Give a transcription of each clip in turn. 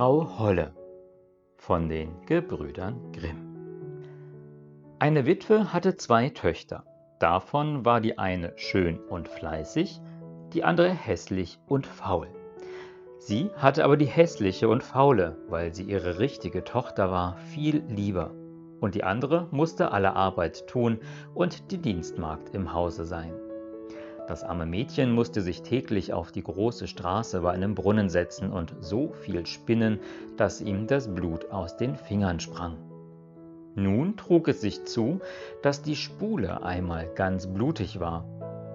Frau Holle von den Gebrüdern Grimm Eine Witwe hatte zwei Töchter. Davon war die eine schön und fleißig, die andere hässlich und faul. Sie hatte aber die hässliche und faule, weil sie ihre richtige Tochter war, viel lieber, und die andere musste alle Arbeit tun und die Dienstmagd im Hause sein. Das arme Mädchen musste sich täglich auf die große Straße bei einem Brunnen setzen und so viel spinnen, dass ihm das Blut aus den Fingern sprang. Nun trug es sich zu, dass die Spule einmal ganz blutig war.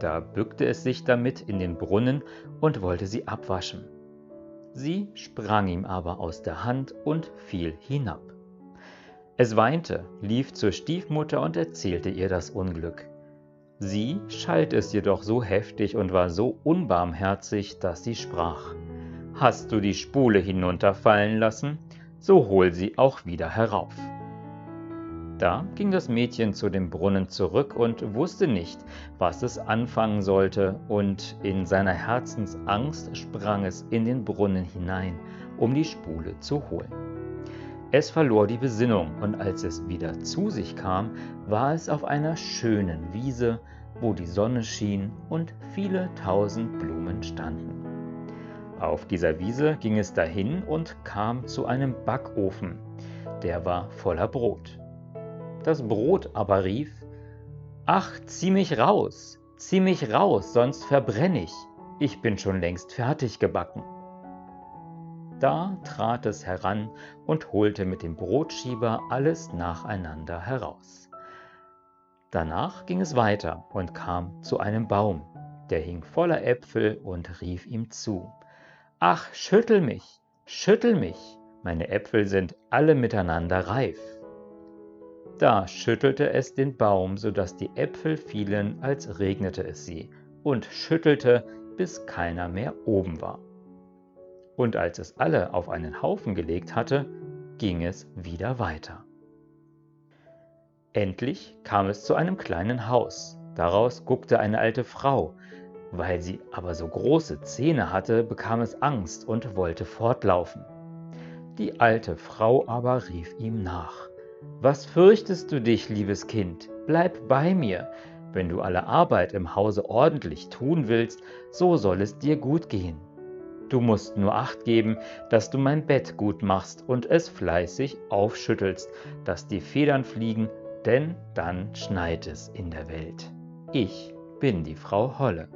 Da bückte es sich damit in den Brunnen und wollte sie abwaschen. Sie sprang ihm aber aus der Hand und fiel hinab. Es weinte, lief zur Stiefmutter und erzählte ihr das Unglück. Sie schalt es jedoch so heftig und war so unbarmherzig, dass sie sprach, Hast du die Spule hinunterfallen lassen, so hol sie auch wieder herauf. Da ging das Mädchen zu dem Brunnen zurück und wusste nicht, was es anfangen sollte, und in seiner Herzensangst sprang es in den Brunnen hinein, um die Spule zu holen. Es verlor die Besinnung, und als es wieder zu sich kam, war es auf einer schönen Wiese, wo die Sonne schien und viele tausend Blumen standen. Auf dieser Wiese ging es dahin und kam zu einem Backofen, der war voller Brot. Das Brot aber rief, Ach, zieh mich raus, zieh mich raus, sonst verbrenne ich, ich bin schon längst fertig gebacken. Da trat es heran und holte mit dem Brotschieber alles nacheinander heraus. Danach ging es weiter und kam zu einem Baum, der hing voller Äpfel und rief ihm zu. Ach, schüttel mich, schüttel mich, meine Äpfel sind alle miteinander reif. Da schüttelte es den Baum, so dass die Äpfel fielen, als regnete es sie, und schüttelte, bis keiner mehr oben war und als es alle auf einen Haufen gelegt hatte, ging es wieder weiter. Endlich kam es zu einem kleinen Haus. Daraus guckte eine alte Frau. Weil sie aber so große Zähne hatte, bekam es Angst und wollte fortlaufen. Die alte Frau aber rief ihm nach. Was fürchtest du dich, liebes Kind? Bleib bei mir. Wenn du alle Arbeit im Hause ordentlich tun willst, so soll es dir gut gehen. Du musst nur acht geben, dass du mein Bett gut machst und es fleißig aufschüttelst, dass die Federn fliegen, denn dann schneit es in der Welt. Ich bin die Frau Holle.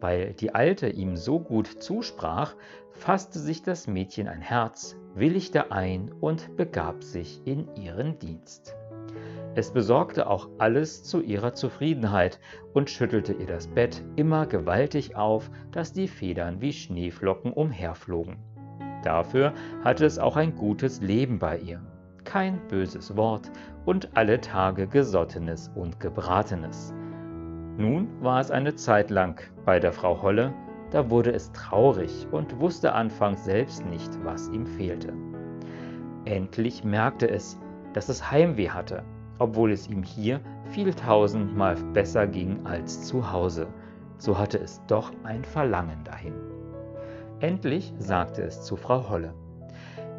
Weil die Alte ihm so gut zusprach, fasste sich das Mädchen ein Herz, willigte ein und begab sich in ihren Dienst. Es besorgte auch alles zu ihrer Zufriedenheit und schüttelte ihr das Bett immer gewaltig auf, dass die Federn wie Schneeflocken umherflogen. Dafür hatte es auch ein gutes Leben bei ihr, kein böses Wort und alle Tage Gesottenes und Gebratenes. Nun war es eine Zeit lang bei der Frau Holle, da wurde es traurig und wusste anfangs selbst nicht, was ihm fehlte. Endlich merkte es, dass es Heimweh hatte obwohl es ihm hier viel tausendmal besser ging als zu Hause, so hatte es doch ein Verlangen dahin. Endlich sagte es zu Frau Holle,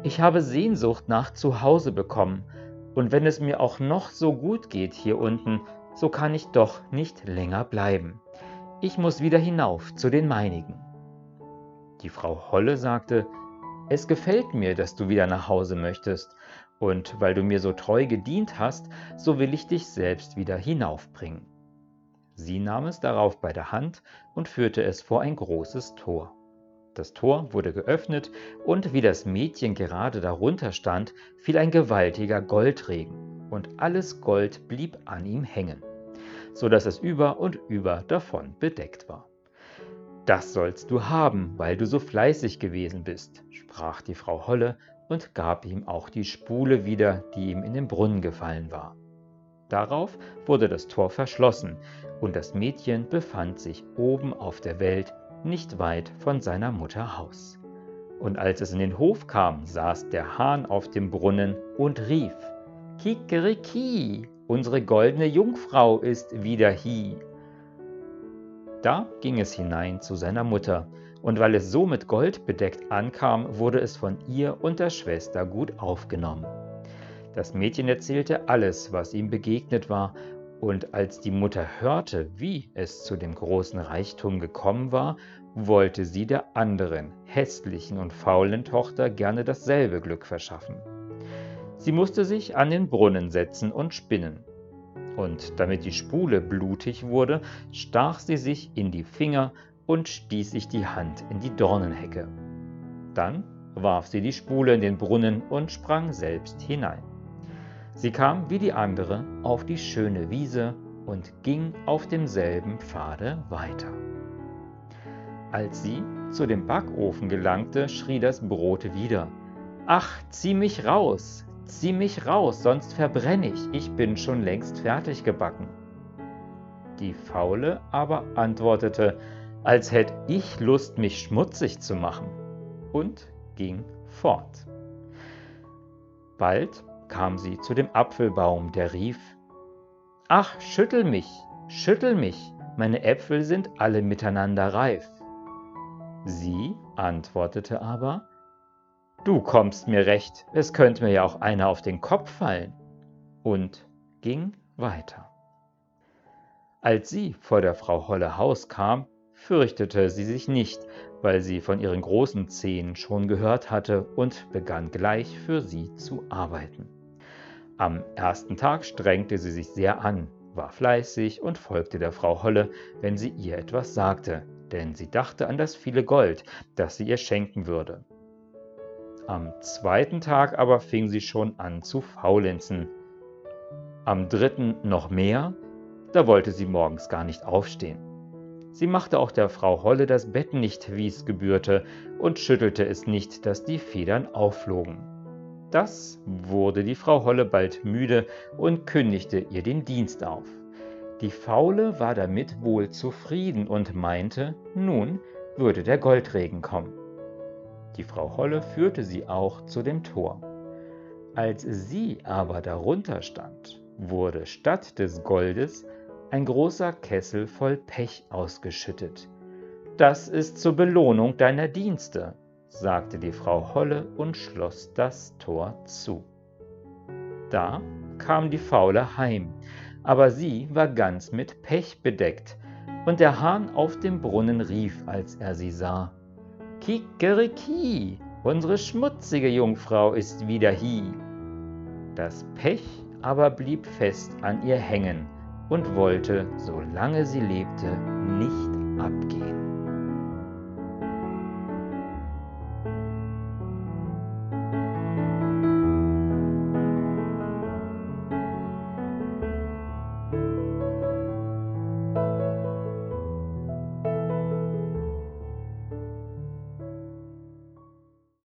ich habe Sehnsucht nach zu Hause bekommen, und wenn es mir auch noch so gut geht hier unten, so kann ich doch nicht länger bleiben. Ich muss wieder hinauf zu den meinigen. Die Frau Holle sagte, es gefällt mir, dass du wieder nach Hause möchtest, und weil du mir so treu gedient hast, so will ich dich selbst wieder hinaufbringen. Sie nahm es darauf bei der Hand und führte es vor ein großes Tor. Das Tor wurde geöffnet, und wie das Mädchen gerade darunter stand, fiel ein gewaltiger Goldregen, und alles Gold blieb an ihm hängen, so dass es über und über davon bedeckt war. Das sollst du haben, weil du so fleißig gewesen bist, sprach die Frau Holle und gab ihm auch die Spule wieder, die ihm in den Brunnen gefallen war. Darauf wurde das Tor verschlossen, und das Mädchen befand sich oben auf der Welt, nicht weit von seiner Mutter Haus. Und als es in den Hof kam, saß der Hahn auf dem Brunnen und rief, Kikeriki, unsere goldene Jungfrau ist wieder hie. Da ging es hinein zu seiner Mutter, und weil es so mit Gold bedeckt ankam, wurde es von ihr und der Schwester gut aufgenommen. Das Mädchen erzählte alles, was ihm begegnet war, und als die Mutter hörte, wie es zu dem großen Reichtum gekommen war, wollte sie der anderen, hässlichen und faulen Tochter gerne dasselbe Glück verschaffen. Sie musste sich an den Brunnen setzen und spinnen. Und damit die Spule blutig wurde, stach sie sich in die Finger und stieß sich die Hand in die Dornenhecke. Dann warf sie die Spule in den Brunnen und sprang selbst hinein. Sie kam wie die andere auf die schöne Wiese und ging auf demselben Pfade weiter. Als sie zu dem Backofen gelangte, schrie das Brot wieder. Ach, zieh mich raus, Zieh mich raus, sonst verbrenne ich, ich bin schon längst fertig gebacken. Die Faule aber antwortete, als hätte ich Lust, mich schmutzig zu machen, und ging fort. Bald kam sie zu dem Apfelbaum, der rief, Ach, schüttel mich, schüttel mich, meine Äpfel sind alle miteinander reif. Sie antwortete aber, Du kommst mir recht, es könnte mir ja auch einer auf den Kopf fallen. Und ging weiter. Als sie vor der Frau Holle Haus kam, fürchtete sie sich nicht, weil sie von ihren großen Zehen schon gehört hatte und begann gleich für sie zu arbeiten. Am ersten Tag strengte sie sich sehr an, war fleißig und folgte der Frau Holle, wenn sie ihr etwas sagte, denn sie dachte an das viele Gold, das sie ihr schenken würde. Am zweiten Tag aber fing sie schon an zu faulenzen. Am dritten noch mehr, da wollte sie morgens gar nicht aufstehen. Sie machte auch der Frau Holle das Bett nicht, wie es gebührte, und schüttelte es nicht, dass die Federn aufflogen. Das wurde die Frau Holle bald müde und kündigte ihr den Dienst auf. Die Faule war damit wohl zufrieden und meinte, nun würde der Goldregen kommen. Die Frau Holle führte sie auch zu dem Tor. Als sie aber darunter stand, wurde statt des Goldes ein großer Kessel voll Pech ausgeschüttet. Das ist zur Belohnung deiner Dienste, sagte die Frau Holle und schloss das Tor zu. Da kam die Faule heim, aber sie war ganz mit Pech bedeckt, und der Hahn auf dem Brunnen rief, als er sie sah. Kikeriki, unsere schmutzige Jungfrau ist wieder hie. Das Pech aber blieb fest an ihr hängen und wollte, solange sie lebte, nicht